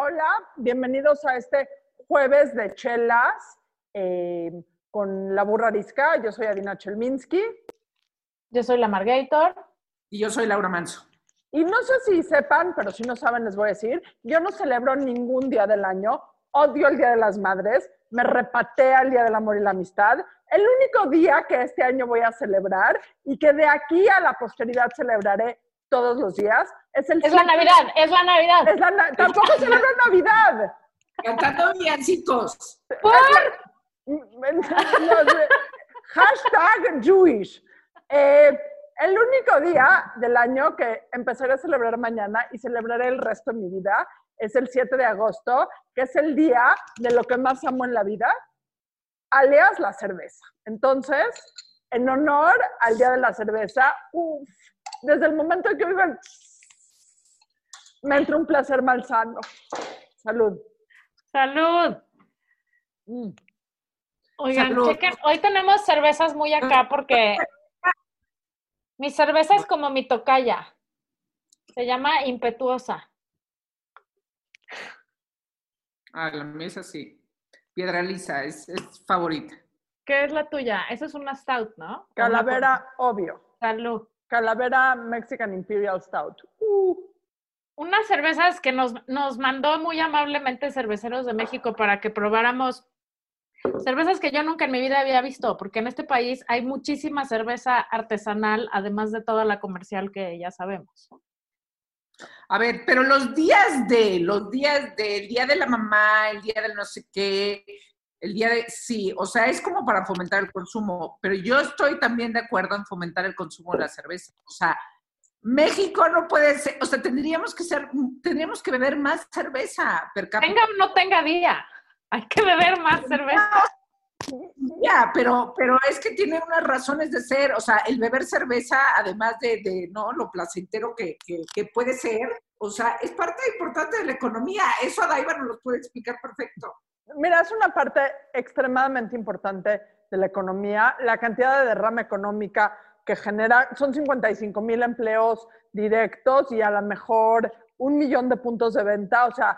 Hola, bienvenidos a este jueves de chelas eh, con la burra arisca. Yo soy Adina Chelminsky. Yo soy la Margator. Y yo soy Laura Manso. Y no sé si sepan, pero si no saben les voy a decir, yo no celebro ningún día del año, odio el Día de las Madres, me repatea el Día del Amor y la Amistad. El único día que este año voy a celebrar y que de aquí a la posteridad celebraré todos los días es el... Es la Navidad, es la Navidad. Es la Tampoco celebro Navidad. Cantando villancicos. De- Hashtag Jewish. Eh, el único día del año que empezaré a celebrar mañana y celebraré el resto de mi vida es el 7 de agosto, que es el día de lo que más amo en la vida, alias la cerveza. Entonces, en honor al día de la cerveza, uf, desde el momento en que vivo, me entra un placer malsano. Salud. Salud. Mm. Oigan, Salud. chequen, hoy tenemos cervezas muy acá porque mi cerveza es como mi tocaya. Se llama Impetuosa. Ah, la mesa sí. Piedra lisa, es, es favorita. ¿Qué es la tuya? Esa es una stout, ¿no? Calavera, obvio. Salud. Calavera Mexican Imperial Stout. Uh, Unas cervezas que nos, nos mandó muy amablemente Cerveceros de México para que probáramos cervezas que yo nunca en mi vida había visto, porque en este país hay muchísima cerveza artesanal, además de toda la comercial que ya sabemos. A ver, pero los días de, los días del día de la mamá, el día del no sé qué, el día de, sí, o sea, es como para fomentar el consumo, pero yo estoy también de acuerdo en fomentar el consumo de la cerveza. O sea, México no puede ser, o sea, tendríamos que ser, tendríamos que beber más cerveza per cápita. Tenga o no tenga día, hay que beber más cerveza. Ya, pero, pero es que tiene unas razones de ser, o sea, el beber cerveza, además de, de ¿no? lo placentero que, que, que puede ser, o sea, es parte importante de la economía. Eso Adaiva nos lo puede explicar perfecto. mira, es una parte extremadamente importante de la economía. La cantidad de derrama económica que genera son 55 mil empleos directos y a lo mejor un millón de puntos de venta. O sea,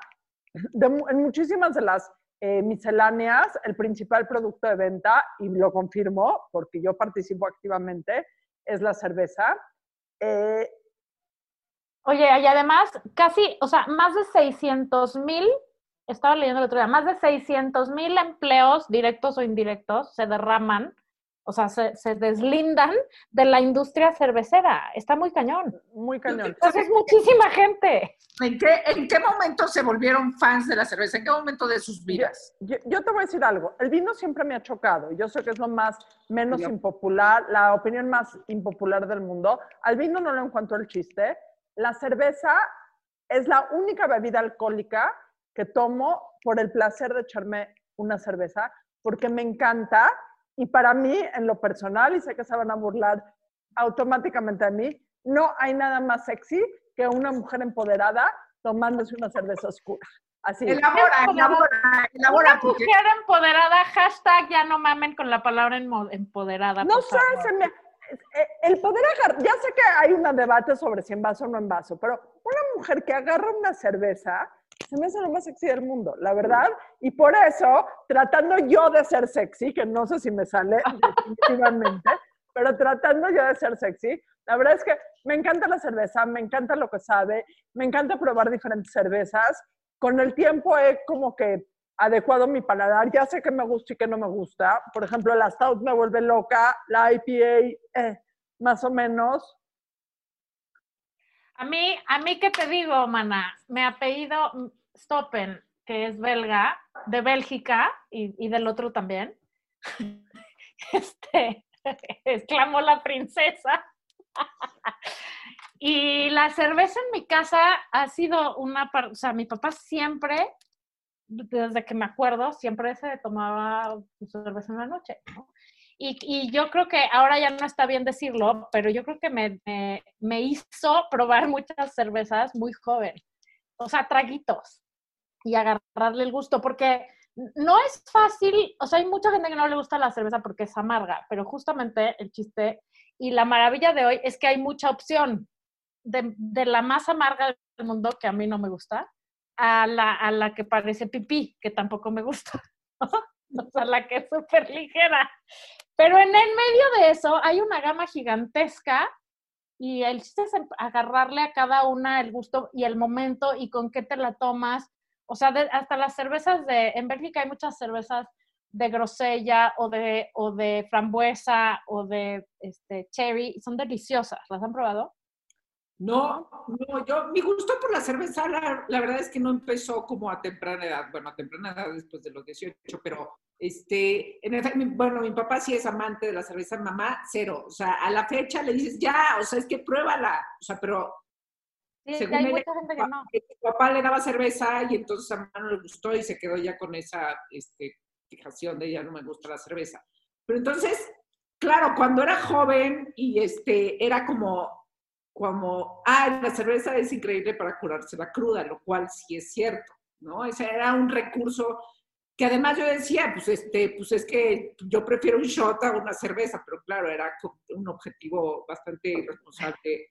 en muchísimas de las eh, misceláneas, el principal producto de venta, y lo confirmo porque yo participo activamente, es la cerveza. Eh, Oye, y además, casi, o sea, más de 600 mil, estaba leyendo el otro día, más de 600 mil empleos directos o indirectos se derraman, o sea, se, se deslindan de la industria cervecera. Está muy cañón. muy cañón. Entonces, es muchísima gente. ¿En qué, ¿En qué momento se volvieron fans de la cerveza? ¿En qué momento de sus vidas? Yo, yo te voy a decir algo, el vino siempre me ha chocado, yo sé que es lo más, menos impopular, la opinión más impopular del mundo, al vino no le encuentro el chiste, la cerveza es la única bebida alcohólica que tomo por el placer de echarme una cerveza, porque me encanta y para mí, en lo personal, y sé que se van a burlar automáticamente de mí, no hay nada más sexy que una mujer empoderada tomándose una cerveza oscura. Así. Elabora, elabora, elabora, Una porque mujer empoderada, hashtag ya no mamen con la palabra empoderada. No sé, se me- eh, el poder agarrar, ya sé que hay un debate sobre si en vaso o no en vaso, pero una mujer que agarra una cerveza se me hace lo más sexy del mundo, la verdad. Y por eso, tratando yo de ser sexy, que no sé si me sale definitivamente, pero tratando yo de ser sexy, la verdad es que me encanta la cerveza, me encanta lo que sabe, me encanta probar diferentes cervezas. Con el tiempo he como que adecuado mi paladar, ya sé que me gusta y que no me gusta. Por ejemplo, la Stout me vuelve loca, la IPA eh, más o menos. A mí, a mí, ¿qué te digo, mana? Me apellido Stoppen, que es belga, de Bélgica y, y del otro también. Este, exclamó la princesa. Y la cerveza en mi casa ha sido una parte, o sea, mi papá siempre, desde que me acuerdo, siempre se tomaba su cerveza en la noche, ¿no? Y, y yo creo que ahora ya no está bien decirlo, pero yo creo que me, me, me hizo probar muchas cervezas muy joven. O sea, traguitos. Y agarrarle el gusto, porque no es fácil, o sea, hay mucha gente que no le gusta la cerveza porque es amarga, pero justamente el chiste y la maravilla de hoy es que hay mucha opción de, de la más amarga del mundo, que a mí no me gusta, a la, a la que parece pipí, que tampoco me gusta. o sea, la que es súper ligera. Pero en el medio de eso hay una gama gigantesca y el chiste es agarrarle a cada una el gusto y el momento y con qué te la tomas. O sea, hasta las cervezas de, en Bélgica hay muchas cervezas de grosella o de, o de frambuesa o de este, cherry, son deliciosas. ¿Las han probado? No, no, yo, mi gusto por la cerveza, la, verdad es que no empezó como a temprana edad, bueno, a temprana edad después de los 18, pero este, en bueno, mi papá sí es amante de la cerveza, mamá, cero, o sea, a la fecha le dices, ya, o sea, es que pruébala, o sea, pero sí, según hay mucha gente que no. Mi papá le daba cerveza y entonces a mamá no le gustó y se quedó ya con esa este, fijación de ya no me gusta la cerveza. Pero entonces, claro, cuando era joven y este, era como como, ah, la cerveza es increíble para curarse la cruda, lo cual sí es cierto, ¿no? Ese era un recurso que además yo decía, pues, este, pues es que yo prefiero un shot a una cerveza, pero claro, era un objetivo bastante irresponsable.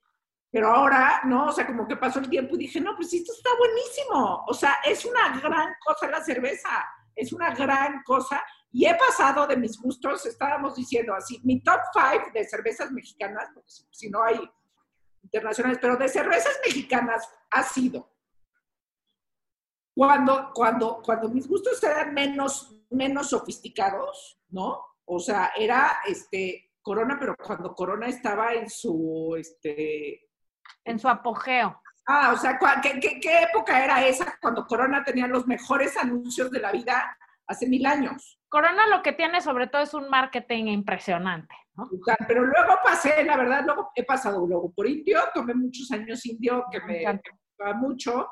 Pero ahora, ¿no? O sea, como que pasó el tiempo y dije, no, pues esto está buenísimo. O sea, es una gran cosa la cerveza, es una gran cosa. Y he pasado de mis gustos, estábamos diciendo así, mi top five de cervezas mexicanas, porque si no hay internacionales, pero de cervezas mexicanas ha sido cuando, cuando, cuando mis gustos eran menos, menos sofisticados, ¿no? O sea, era este Corona, pero cuando Corona estaba en su este en su apogeo. Ah, o sea, ¿qué, qué, qué época era esa cuando Corona tenía los mejores anuncios de la vida hace mil años? Corona lo que tiene sobre todo es un marketing impresionante. Pero luego pasé, la verdad, luego he pasado luego por indio, tomé muchos años indio que me, gustaba mucho.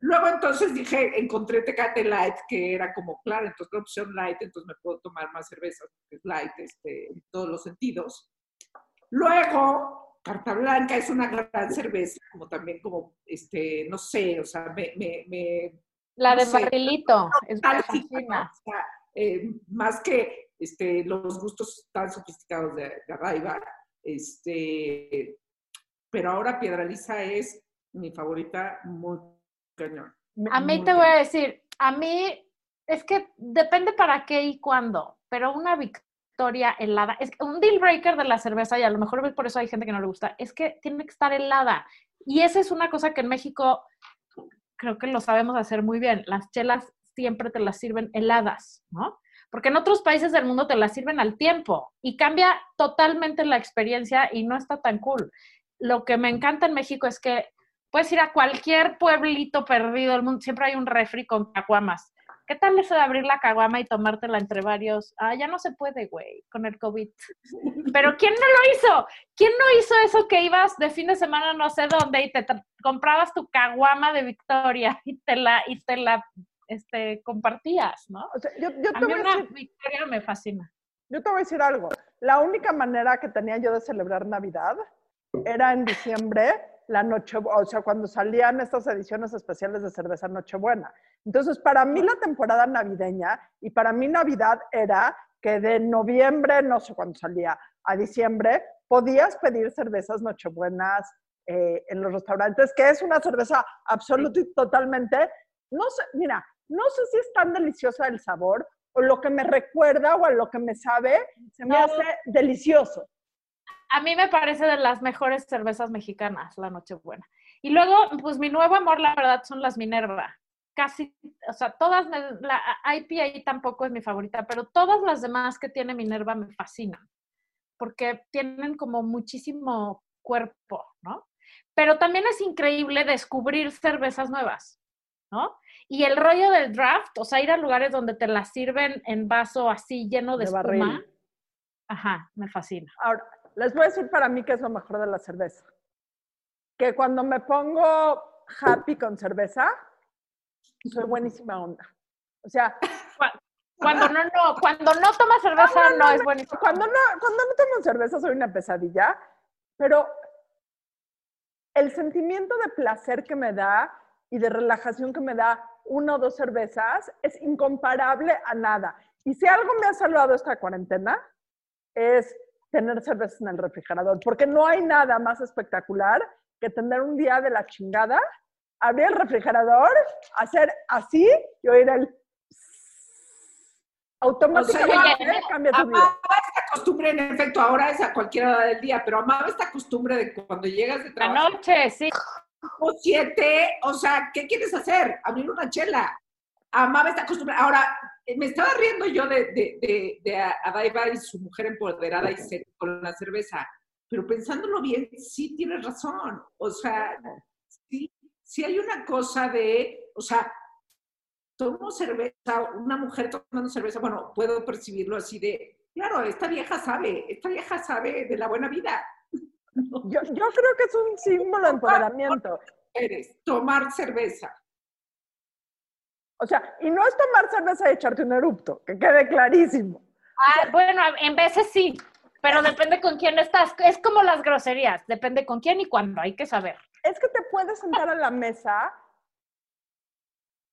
Luego entonces dije, encontré Tecate Light, que era como, claro, entonces la opción light, entonces me puedo tomar más cervezas, porque es light este, en todos los sentidos. Luego, Carta Blanca es una gran cerveza, como también como, este, no sé, o sea, me... me, la de barrilito, es eh, más que este, los gustos tan sofisticados de, de Este, pero ahora Piedra Lisa es mi favorita, muy cañón. A mí te voy a decir, a mí es que depende para qué y cuándo, pero una victoria helada, es un deal breaker de la cerveza, y a lo mejor por eso hay gente que no le gusta, es que tiene que estar helada. Y esa es una cosa que en México creo que lo sabemos hacer muy bien. Las chelas siempre te las sirven heladas, ¿no? porque en otros países del mundo te la sirven al tiempo y cambia totalmente la experiencia y no está tan cool. Lo que me encanta en México es que puedes ir a cualquier pueblito perdido del mundo, siempre hay un refri con caguamas. ¿Qué tal eso de abrir la caguama y tomártela entre varios? Ah, ya no se puede, güey, con el COVID. Pero ¿quién no lo hizo? ¿Quién no hizo eso que ibas de fin de semana no sé dónde y te comprabas tu caguama de Victoria y te la, y te la este, compartías, ¿no? yo, yo a mí una victoria me fascina. Yo te voy a decir algo. La única manera que tenía yo de celebrar Navidad era en diciembre, la noche, o sea, cuando salían estas ediciones especiales de cerveza Nochebuena. Entonces, para mí la temporada navideña y para mí Navidad era que de noviembre, no sé cuándo salía, a diciembre, podías pedir cervezas Nochebuenas eh, en los restaurantes, que es una cerveza absoluta y totalmente, no sé, mira, no sé si es tan deliciosa el sabor o lo que me recuerda o a lo que me sabe, se me hace delicioso. A mí me parece de las mejores cervezas mexicanas, la Nochebuena. Y luego, pues mi nuevo amor, la verdad, son las Minerva. Casi, o sea, todas, la IPA tampoco es mi favorita, pero todas las demás que tiene Minerva me fascinan, porque tienen como muchísimo cuerpo, ¿no? Pero también es increíble descubrir cervezas nuevas. ¿no? Y el rollo del draft, o sea, ir a lugares donde te la sirven en vaso así lleno de, espuma. Ajá, me fascina. Ahora, les voy a decir para mí que es lo mejor de la cerveza. Que cuando me pongo happy con cerveza, soy buenísima onda. O sea, cuando no, no, cuando no tomas cerveza no, es buenísimo. Cuando no, cuando no tomo cerveza soy una pesadilla, pero el sentimiento de placer que me da y de relajación que me da una o dos cervezas es incomparable a nada. Y si algo me ha salvado esta cuarentena es tener cervezas en el refrigerador, porque no hay nada más espectacular que tener un día de la chingada abrir el refrigerador, hacer así y oír el automáticamente yo cambia tu vida. Amaba esta costumbre, en efecto, ahora es a cualquier hora del día, pero amaba esta costumbre de cuando llegas de trabajo. Anoche, sí. o siete, o sea, ¿qué quieres hacer? Abrir una chela. Amaba esta costumbre. Ahora, me estaba riendo yo de, de, de, de Adaiba y su mujer empoderada y seria con la cerveza, pero pensándolo bien, sí tienes razón. O sea, sí, sí hay una cosa de, o sea, tomo cerveza, una mujer tomando cerveza, bueno, puedo percibirlo así de, claro, esta vieja sabe, esta vieja sabe de la buena vida. Yo, yo creo que es un símbolo de empoderamiento. Eres tomar cerveza. O sea, y no es tomar cerveza y echarte un erupto, que quede clarísimo. Ah, bueno, en veces sí, pero depende con quién estás. Es como las groserías, depende con quién y cuándo, hay que saber. Es que te puedes sentar a la mesa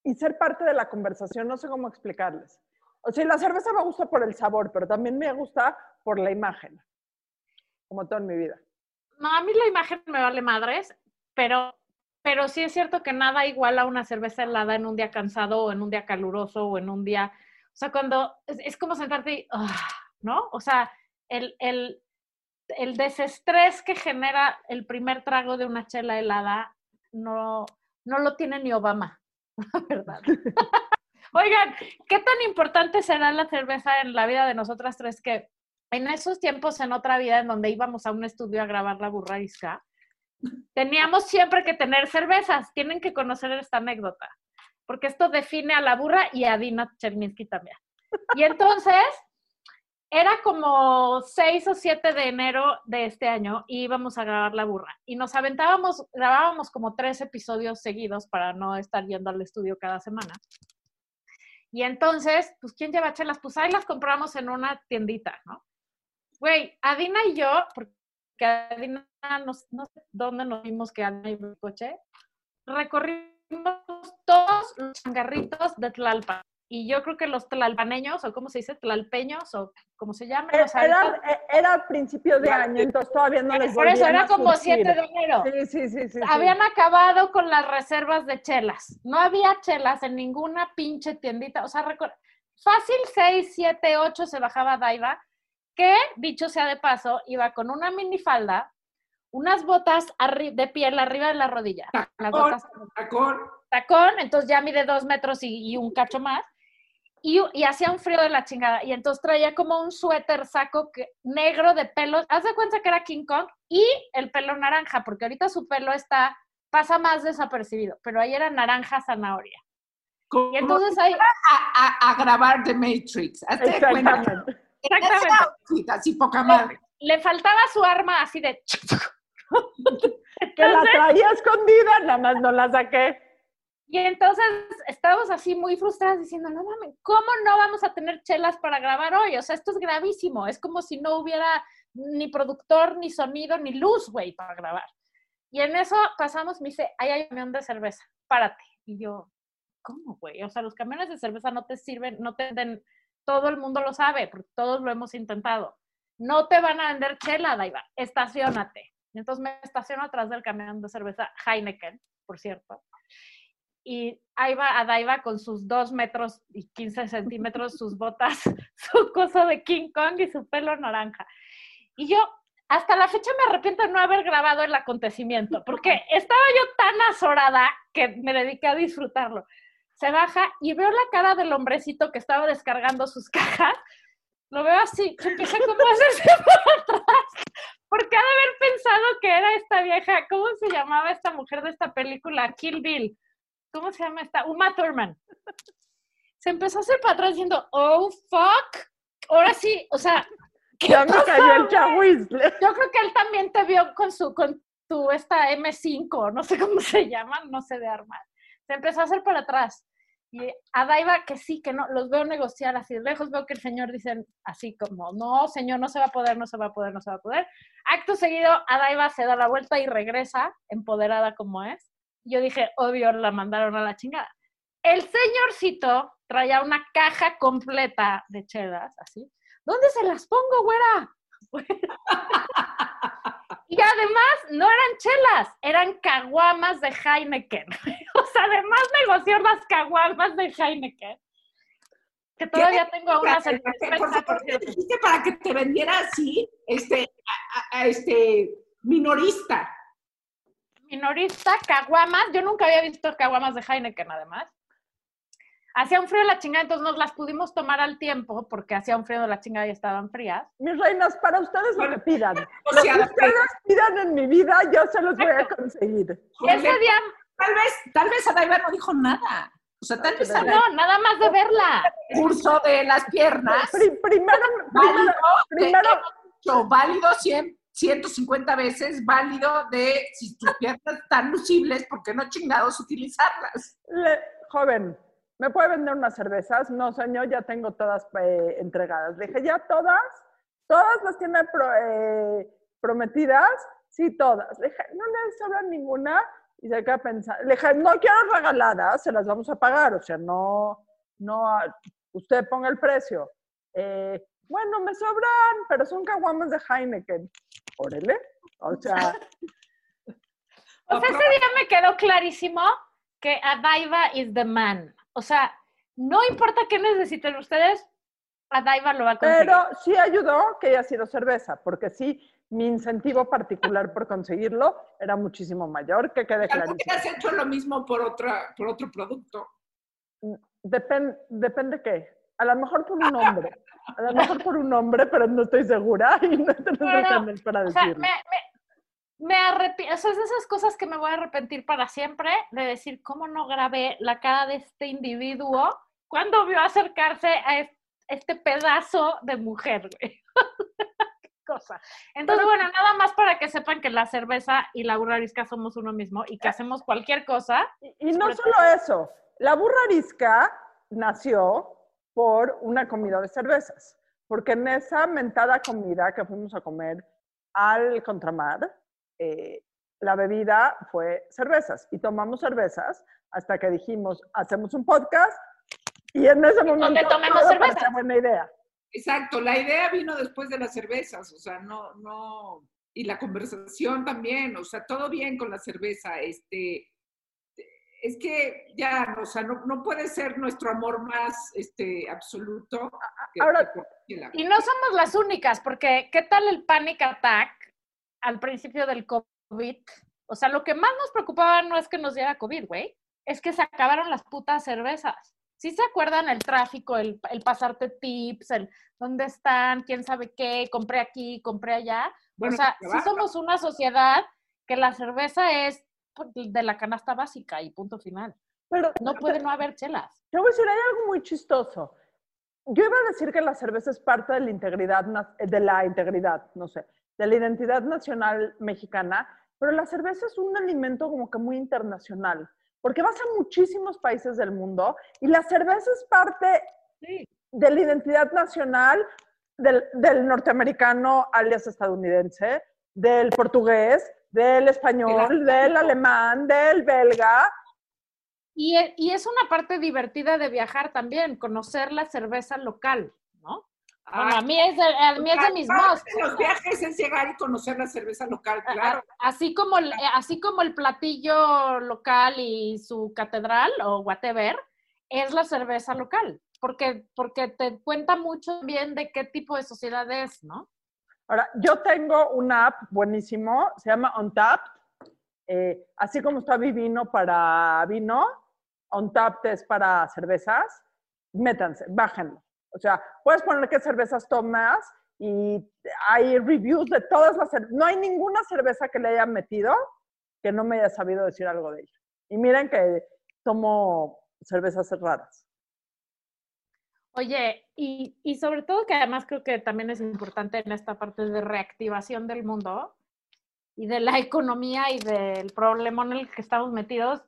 y ser parte de la conversación, no sé cómo explicarles. O sea, la cerveza me gusta por el sabor, pero también me gusta por la imagen, como todo en mi vida. No, a mí la imagen me vale madres, pero, pero sí es cierto que nada igual a una cerveza helada en un día cansado o en un día caluroso o en un día, o sea, cuando es, es como sentarte y, ah, ¿no? O sea, el, el, el desestrés que genera el primer trago de una chela helada no, no lo tiene ni Obama, la verdad. Oigan, ¿qué tan importante será la cerveza en la vida de nosotras tres que en esos tiempos, en otra vida, en donde íbamos a un estudio a grabar la burraisca, teníamos siempre que tener cervezas. Tienen que conocer esta anécdota, porque esto define a la burra y a Dina Cherminsky también. Y entonces, era como 6 o 7 de enero de este año y íbamos a grabar la burra. Y nos aventábamos, grabábamos como tres episodios seguidos para no estar yendo al estudio cada semana. Y entonces, pues, ¿quién lleva chelas? Pues ahí las compramos en una tiendita, ¿no? Güey, Adina y yo, Adina, no, no sé dónde nos vimos que Adina en coche, recorrimos todos los changarritos de Tlalpan. Y yo creo que los tlalpaneños, o cómo se dice, tlalpeños, o como se llama. Era, era, era principio de año, entonces todavía no les Por eso era como surtir. 7 de enero. Sí, sí, sí, sí. sí. Habían acabado con las reservas de chelas. No había chelas en ninguna pinche tiendita. O sea, fácil 6, 7, 8 se bajaba Daiva, que, dicho sea de paso, iba con una minifalda, unas botas de piel arriba de la rodilla. Las Tacón, botas tacón. tacón, entonces ya mide dos metros y, y un cacho más. Y, y hacía un frío de la chingada. Y entonces traía como un suéter saco que, negro de pelo. Haz de cuenta que era King Kong y el pelo naranja, porque ahorita su pelo está, pasa más desapercibido, pero ahí era naranja zanahoria. Como Y entonces ahí, a, a- a grabar The Matrix. Hazte de cuenta. Exactamente. Así poca madre. le faltaba su arma así de... Que la traía escondida, nada más no la saqué. Y entonces estábamos así muy frustradas diciendo, no mames, ¿cómo no vamos a tener chelas para grabar hoy? O sea, esto es gravísimo. Es como si no hubiera ni productor, ni sonido, ni luz, güey, para grabar. Y en eso pasamos, me dice, ahí hay un camión de cerveza, párate. Y yo, ¿cómo, güey? O sea, los camiones de cerveza no te sirven, no te den, todo el mundo lo sabe, porque todos lo hemos intentado. No te van a vender chela, Daiva, estacionate. Entonces me estaciono atrás del camión de cerveza Heineken, por cierto y ahí va Adaiva con sus 2 metros y 15 centímetros, sus botas, su coso de King Kong y su pelo naranja. Y yo hasta la fecha me arrepiento de no haber grabado el acontecimiento, porque estaba yo tan azorada que me dediqué a disfrutarlo. Se baja y veo la cara del hombrecito que estaba descargando sus cajas. Lo veo así, empieza como a hacerse para atrás, porque ha de haber pensado que era esta vieja, ¿cómo se llamaba esta mujer de esta película? Kill Bill. ¿cómo se llama esta? Uma Thurman. Se empezó a hacer para atrás diciendo, oh, fuck. Ahora sí, o sea, ¿qué Ya me pasó, cayó el güey? chahuizle. Yo creo que él también te vio con su, con tu, esta M5, no sé cómo se llama, no sé de armas. Se empezó a hacer para atrás. Y a Daiva que sí, que no, los veo negociar así lejos, veo que el señor dice así como, no, señor, no se va a poder, no se va a poder, no se va a poder. Acto seguido, a Daiva se da la vuelta y regresa, empoderada como es. Yo dije, obvio, la mandaron a la chingada. El señorcito traía una caja completa de chelas, así. ¿Dónde se las pongo, güera? Y además no eran chelas, eran caguamas de Heineken. O sea, además negoció las caguamas de Heineken. Que todavía tengo unas en dijiste para que te vendiera así, este, a, a- este, minorista. minorista, caguamas. Yo nunca había visto caguamas de Heineken, además. Hacía un frío de la chingada, entonces nos las pudimos tomar al tiempo porque hacía un frío de la chingada y estaban frías. Mis reinas, para ustedes lo que pidan. O Lo que sea, ustedes pidan en mi vida, yo se los voy a conseguir. Y ese día, Tal vez, tal vez Adaiva no dijo nada. O sea, tal vez Adaiva no, nada más de verla. curso de las piernas, Pri- primero, válido, primero, hecho, válido 100, 150 veces, válido de si tus piernas están lucibles, ¿por qué no chingados utilizarlas? le- joven, ¿me puede vender unas cervezas? No, señor, ya tengo todas eh, entregadas. Le dije, ¿ya todas? ¿Todas las tiene pro- eh, prometidas? Sí, todas. Le dije, ¿no le sobra ninguna? Y se queda pensando. Le dije, no quiero regaladas, se las vamos a pagar. O sea, no, no, ah, usted ponga el precio. Eh, bueno, me sobran, pero son caguamas de Heineken. Órale. O sea, O sea, ese día me quedó clarísimo que Adaiva is the man. O sea, no importa qué necesiten ustedes, Adaiva lo va a conseguir. Pero sí ayudó que haya sido cerveza, porque sí, mi incentivo particular por conseguirlo era muchísimo mayor, que quede clarísimo. has hecho lo mismo por, otra, por otro producto. Depen- depende qué. A lo mejor por un hombre. A lo mejor por un hombre, pero no estoy segura y no tengo canal para O sea, me, decirlo. me, me arrepiento, o sea, es de esas cosas que me voy a arrepentir para siempre de decir cómo no grabé la cara de este individuo cuando vio acercarse a es- este pedazo de mujer, güey. Cosa. Entonces, bueno, nada más para que sepan que la cerveza y la burrarisca somos uno mismo y que hacemos cualquier cosa. Y, y no solo eso, la burra arisca nació por una comida de cervezas, porque en esa mentada comida que fuimos a comer al contramar, eh, la bebida fue cervezas y tomamos cervezas hasta que dijimos, hacemos un podcast y en ese momento tomemos buena idea. Exacto, la idea vino después de las cervezas, o sea, no, no, y la conversación también, o sea, todo bien con la cerveza, este, es que ya, o sea, no, no puede ser nuestro amor más, este, absoluto. que- Ahora- que la- Y no somos las únicas, porque ¿qué tal el panic attack al principio del COVID? O sea, lo que más nos preocupaba no es que nos diera COVID, güey, es que se acabaron las putas cervezas. ¿Sí se acuerdan el tráfico, el, el pasarte tips, el dónde están, quién sabe qué, compré aquí, compré allá? Bueno, o sea, sí trabajo. somos una sociedad que la cerveza es pues, de la canasta básica y punto final. Pero No puede no haber chelas. Te voy a decir, hay algo muy chistoso. Yo iba a decir que la cerveza es parte de la integridad, de la integridad, no sé, de la identidad nacional mexicana, pero la cerveza es un alimento como que muy internacional, porque vas a muchísimos países del mundo y la cerveza es parte de la identidad nacional del, del norteamericano alias estadounidense, del portugués, del español, del alemán, del belga. Y, y es una parte divertida de viajar también, conocer la cerveza local. Bueno, Ah, a mí es de, a mí es de mis de Los viajes es llegar y conocer la cerveza local, claro. Así como, el, eh, así como el platillo local y su catedral o whatever, es la cerveza local, porque, porque te cuenta mucho bien de qué tipo de sociedad es, ¿no? Ahora, yo tengo una app buenísimo, se llama Untapped. Eh, así como está Vivino para vino, Untapped es para cervezas. Métanse, bájenlo. O sea, puedes poner qué cervezas tomas y hay reviews de todas las. No hay ninguna cerveza que le haya metido que no me haya sabido decir algo de ella. Y miren que tomo cervezas raras. Oye, y, y sobre todo que además creo que también es importante en esta parte de reactivación del mundo y de la economía y del problema en el que estamos metidos,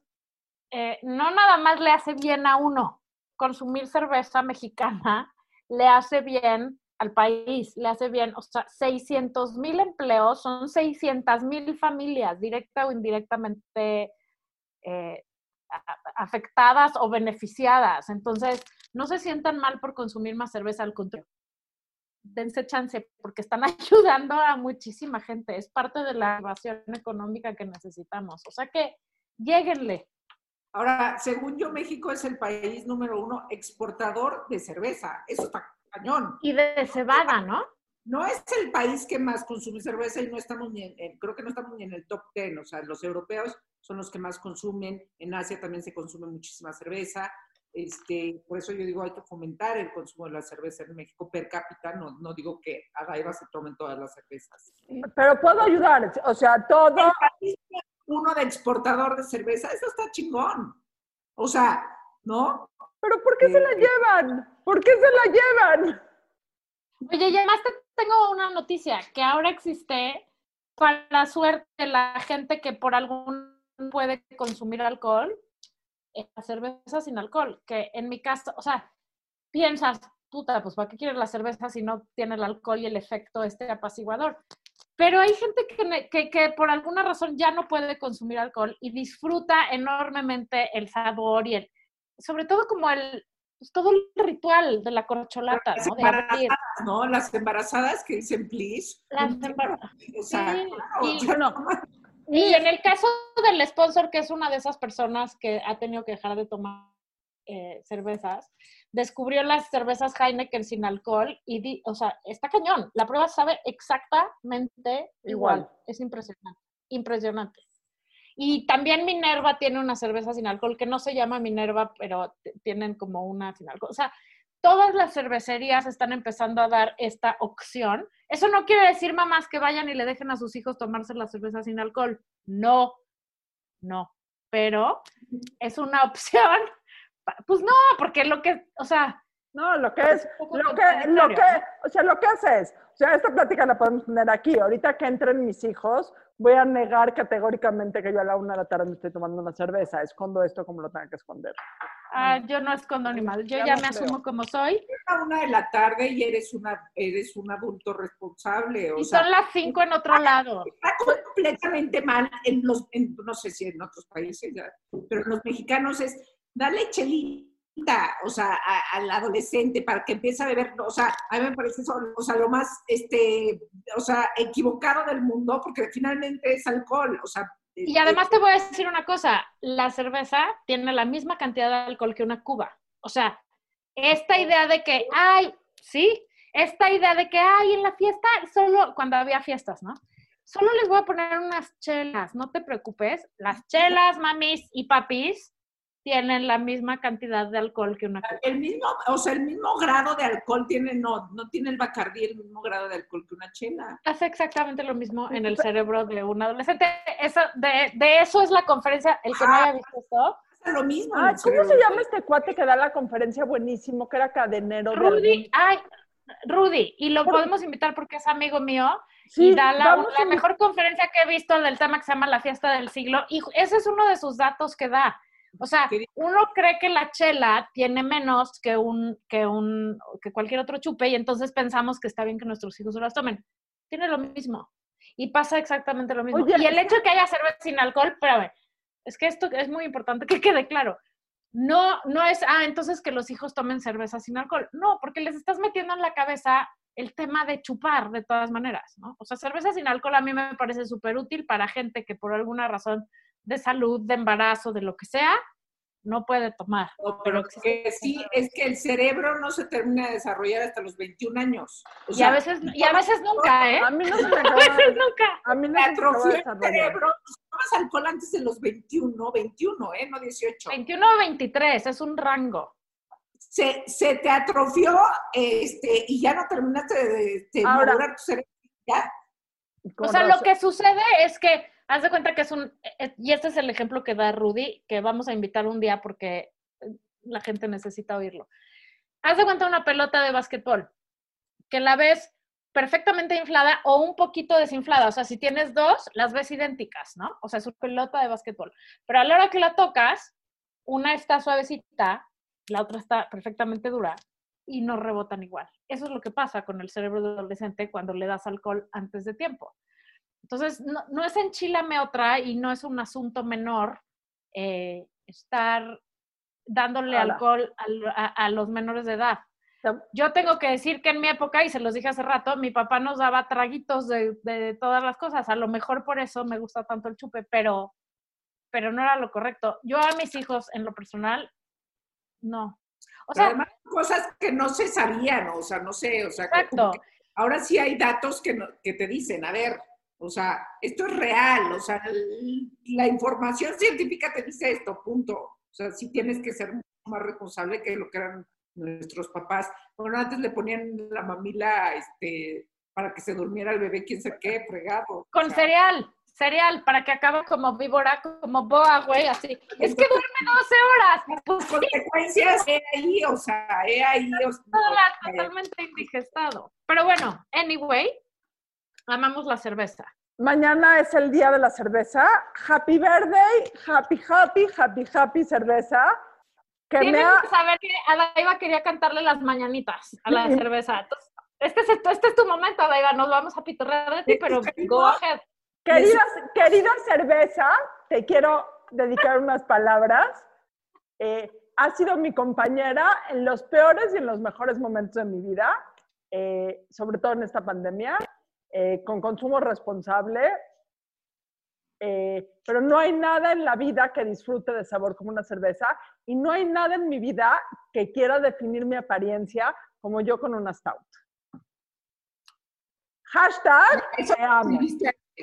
eh, no nada más le hace bien a uno consumir cerveza mexicana, le hace bien al país, le hace bien, o sea, 600 mil empleos, son 600 mil familias directa o indirectamente eh, afectadas o beneficiadas. Entonces, no se sientan mal por consumir más cerveza, al contrario. dense chance porque están ayudando a muchísima gente. Es parte de la evasión económica que necesitamos. O sea que lleguenle. Ahora, según yo, México es el país número uno exportador de cerveza. Eso está cañón. Y de cebada, ¿no? No es el país que más consume cerveza y no estamos ni en, creo que no estamos ni en el top ten. O sea, los europeos son los que más consumen. En Asia también se consume muchísima cerveza. Este, por eso yo digo, hay que fomentar el consumo de la cerveza en México per cápita. No, no digo que a Daiva se tomen todas las cervezas. Pero puedo ayudar, o sea, todo. Uno de exportador de cerveza, eso está chingón. O sea, ¿no? ¿Pero por qué se la Eh, llevan? ¿Por qué se la llevan? Oye, y además te tengo una noticia, que ahora existe, para la suerte de la gente que por algún puede consumir alcohol, eh, la cerveza sin alcohol, que en mi caso, o sea, piensas, puta, pues ¿para qué quieres la cerveza si no tiene el alcohol y el efecto este apaciguador? Pero hay gente que, que, que por alguna razón ya no puede consumir alcohol y disfruta enormemente el sabor y el, sobre todo como el, pues todo el ritual de la corcholata, Las ¿no? Embarazadas, ¿no? Las embarazadas que dicen please. Las embar- O sea, Sí, y- no. Y en el caso del sponsor, que es una de esas personas que ha tenido que dejar de tomar eh, cervezas, descubrió las cervezas Heineken sin alcohol y, di- o sea, está cañón. La prueba sabe exactamente igual. Igual. Es impresionante, impresionante. Y también Minerva tiene una cerveza sin alcohol que no se llama Minerva, pero tienen como una sin alcohol. O sea, todas las cervecerías están empezando a dar esta opción. Eso no quiere decir, mamás, que vayan y le dejen a sus hijos tomarse la cerveza sin alcohol. No, no. Pero es una opción. Pues no, porque lo que, o sea, No, lo que es, un poco lo que, lo que, o sea, lo que haces, o sea, esta plática la podemos tener aquí. Ahorita que entren mis hijos, voy a negar categóricamente que yo a la una de la tarde me estoy tomando una cerveza. Escondo esto como lo tenga que esconder. ah, yo no escondo animal. Yo Ya ya me creo. asumo como soy. a una de la tarde y eres una eres un adulto responsable. O Y sea, son las cinco en otro lado. está completamente mal en los, en- no sé si en otros países, ya, pero en los mexicanos es dale chelita, o sea, a- al adolescente para que empiece a beber, o sea, a mí me parece eso, o sea, lo más, este, o sea, equivocado del mundo, porque finalmente es alcohol, o sea. Y además te voy a decir una cosa, la cerveza tiene la misma cantidad de alcohol que una cuba. O sea, esta idea de que, ay, sí, esta idea de que, ay, en la fiesta, solo cuando había fiestas, ¿no? Solo les voy a poner unas chelas, no te preocupes. Las chelas, mamis y papis, tienen la misma cantidad de alcohol que una el mismo, o sea, el mismo grado de alcohol tiene, no, no tiene el Bacardí el mismo grado de alcohol que una chela. Hace exactamente lo mismo en el cerebro de un adolescente. Eso, de, de eso es la conferencia, el que no haya visto esto. Lo mismo. el ¿cómo se llama este cuate que da la conferencia buenísimo, que era cadenero de Rudy, ay, Rudy, y lo podemos invitar porque es amigo mío Sí, y da la, la mejor conferencia que he visto del tema que se llama La Fiesta del Siglo, y ese es uno de sus datos que da. O sea, uno cree que la chela tiene menos que un, que un, que cualquier otro chupe, y entonces pensamos que está bien que nuestros hijos se las tomen. Tiene lo mismo. Y pasa exactamente lo mismo. Oye, y el hecho de que haya cerveza sin alcohol, espérame, es que esto es muy importante que quede claro. No, no es, ah, entonces que los hijos tomen cerveza sin alcohol. No, porque les estás metiendo en la cabeza el tema de chupar de todas maneras, ¿no? O sea, cerveza sin alcohol a mí me parece súper útil para gente que por alguna razón de salud, de embarazo, de lo que sea, no puede tomar. No, pero que sí, es que el cerebro no se termina de desarrollar hasta los 21 años. O Y sea, a veces, y a veces nunca, ¿eh? A mí no se me A acaba veces de, nunca. a mí no se me acaba el cerebro. Tomas alcohol antes de los 21, 21, ¿eh? No 18. 21 o 23, es un rango. Se, se te atrofió este, y ya no terminaste de, de Ahora- madurar tu cerebro. Ya. O sea, lo que sucede es que, haz de cuenta que es un, eh, y este es el ejemplo que da Rudy, que vamos a invitar un día porque eh, la gente necesita oírlo. Haz de cuenta una pelota de básquetbol, que la ves perfectamente inflada o un poquito desinflada. O sea, si tienes dos, las ves idénticas, ¿no? O sea, es una pelota de básquetbol. Pero a la hora que la tocas, una está suavecita, la otra está perfectamente dura y no rebotan igual. Eso es lo que pasa con el cerebro adolescente cuando le das alcohol antes de tiempo. Entonces, no, no es enchilame otra y no es un asunto menor eh, estar dándole alcohol al- a, a los menores de edad. Yo tengo que decir que en mi época, y se los dije hace rato, mi papá nos daba traguitos de, de todas las cosas. A lo mejor por eso me gusta tanto el chupe, pero, pero no era lo correcto. Yo a mis hijos, en lo personal, no. O sea, además, cosas que no se sabían, o sea, no sé, o sea, exacto. que ahora sí hay datos que, no- que te dicen, a ver, o sea, esto es real, o sea, la información científica te dice esto, punto. O sea, sí tienes que ser más responsable que lo que eran nuestros papás. Bueno, antes le ponían la mamila, este, para que se durmiera el bebé, quién sabe qué, fregado. Con o sea, cereal, cereal, para que acabe como víbora, como boa, güey, así. Es que duerme 12 horas. Pues sí, consecuencias, he ahí, o sea, he ahí, o sea, toda eh, totalmente indigestado. Pero bueno, anyway, amamos la cerveza. Mañana es el día de la cerveza. Happy birthday, happy, happy, happy, happy cerveza. Que me Tienen ha... que saber que Adaiva quería cantarle las mañanitas a la cerveza. Entonces, este, es, este es tu momento, Adaiva. Nos vamos a pitorrear de ti, pero go ahead. Querida, querida cerveza, te quiero dedicar unas palabras. Eh, ha sido mi compañera en los peores y en los mejores momentos de mi vida, eh, sobre todo en esta pandemia, eh, con consumo responsable. Eh, pero no hay nada en la vida que disfrute de sabor como una cerveza y no hay nada en mi vida que quiera definir mi apariencia como yo con una stout. Hashtag Eso.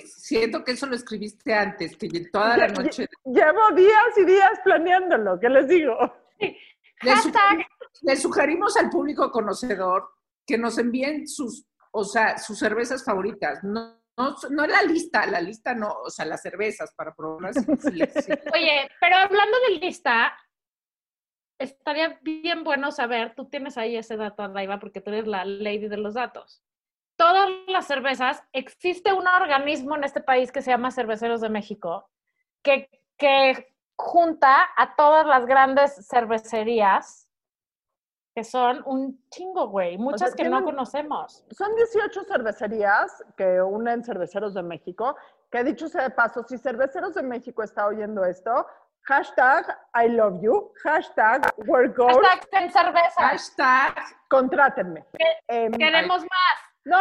Siento que eso lo escribiste antes, que toda la noche. Llevo días y días planeándolo, ¿qué les digo? Le, Hashtag- sugerimos, le sugerimos al público conocedor que nos envíen sus, o sea, sus cervezas favoritas. No, no, no la lista, la lista no, o sea, las cervezas para probarlas. sí, sí. Oye, pero hablando de lista, estaría bien bueno saber, tú tienes ahí ese dato, Adaiva, porque tú eres la lady de los datos. Todas las cervezas, existe un organismo en este país que se llama Cerveceros de México, que, que junta a todas las grandes cervecerías, que son un chingo, güey, muchas que no conocemos. Son 18 cervecerías que unen Cerveceros de México, que dicho sea de paso, si Cerveceros de México está oyendo esto, hashtag I love you, hashtag work goals, Hashtag ten cerveza, Hashtag, contrátenme. Em, queremos más. no,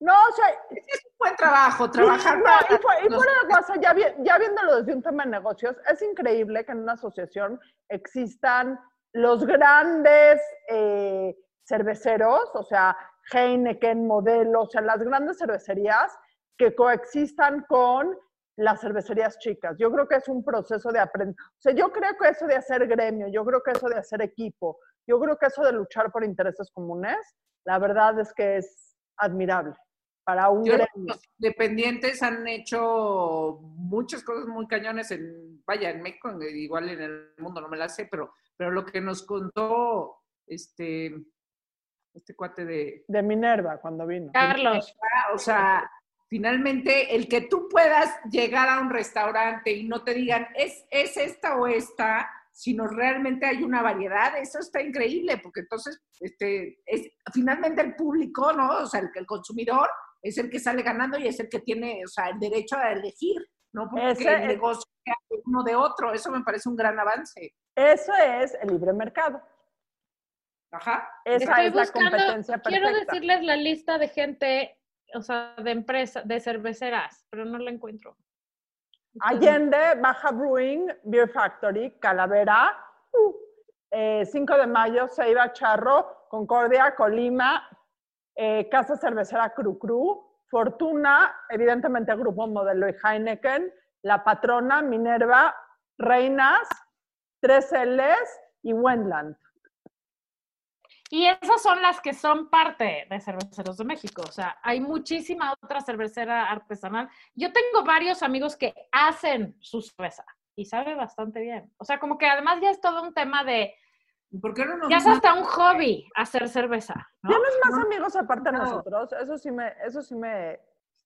no, o sea, es un buen trabajo, trabajar No, para y, los- fuera de cosa, ya, vi- ya viéndolo desde un tema de negocios, es increíble que en una asociación existan los grandes eh, cerveceros, o sea, Heineken, Modelo, o sea, las grandes cervecerías que coexistan con las cervecerías chicas. Yo creo que es un proceso de aprendizaje. O sea, yo creo que eso de hacer gremio, yo creo que eso de hacer equipo, yo creo que eso de luchar por intereses comunes, la verdad es que es admirable para un Yo los independientes han hecho muchas cosas muy cañones en, vaya, en México, igual en el mundo, no me la sé, pero, pero lo que nos contó este, este cuate de, de Minerva cuando vino. Carlos. o sea, finalmente el que tú puedas llegar a un restaurante y no te digan, es, es esta o esta, sino realmente hay una variedad, eso está increíble, porque entonces, este, es, finalmente el público, ¿no? O sea, el, el consumidor es el que sale ganando y es el que tiene, o sea, el derecho a elegir, ¿no? Porque Ese el es- negocio de uno de otro, eso me parece un gran avance. Eso es el libre mercado. Ajá. Esa Estoy es la competencia perfecta. Quiero decirles la lista de gente, o sea, de empresas, de cerveceras, pero no la encuentro. Allende, Baja Brewing, Beer Factory, Calavera, uh, eh, 5 de mayo, Ceiba Charro, Concordia, Colima, eh, Casa Cervecera Cru Cru, Fortuna, evidentemente Grupo Modelo y Heineken, La Patrona, Minerva, Reinas, 3Ls y Wendland. Y esas son las que son parte de Cerveceros de México. O sea, hay muchísima otra cervecera artesanal. Yo tengo varios amigos que hacen su cerveza y sabe bastante bien. O sea, como que además ya es todo un tema de, ¿Y ¿Por qué no nos ya es hasta un hobby hacer cerveza, ¿no? ¿Tienes más amigos aparte de No. nosotros? Eso sí me, eso sí me,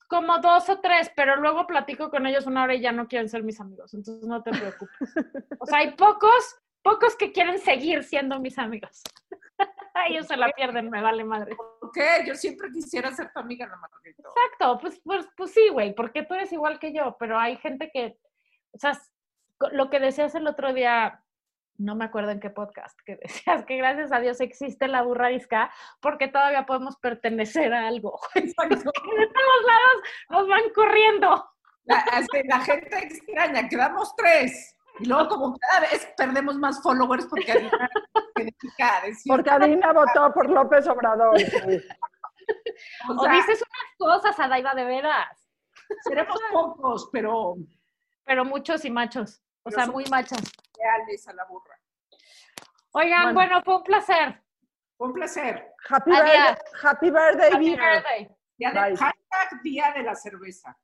Como dos o tres, pero luego platico con ellos una hora y ya no quieren ser mis amigos. Entonces no te preocupes. O sea, hay pocos, pocos que quieren seguir siendo mis amigos. Ellos se la pierden, me vale madre. ¿Por qué? Yo siempre quisiera ser tu amiga, la Margarita. Exacto, pues, pues, pues sí, güey, porque tú eres igual que yo, pero hay gente que, o sea, lo que decías el otro día, no me acuerdo en qué podcast, que decías que gracias a Dios existe la burrarisca porque todavía podemos pertenecer a algo. Exacto. de todos lados nos van corriendo. La, gente extraña, quedamos tres. Y luego como cada vez perdemos más followers porque Adina Porque Adina votó por López Obrador. sí. o dices unas cosas, Adaiva, de veras. seremos pocos, pero Pero muchos y machos. O sea, muy machas. leales a la burra. Oigan, Bueno. bueno, fue un placer. Fue un placer. Happy Adiós. birthday, happy birthday, Happy birthday. Día de, hashtag Día de la Cerveza.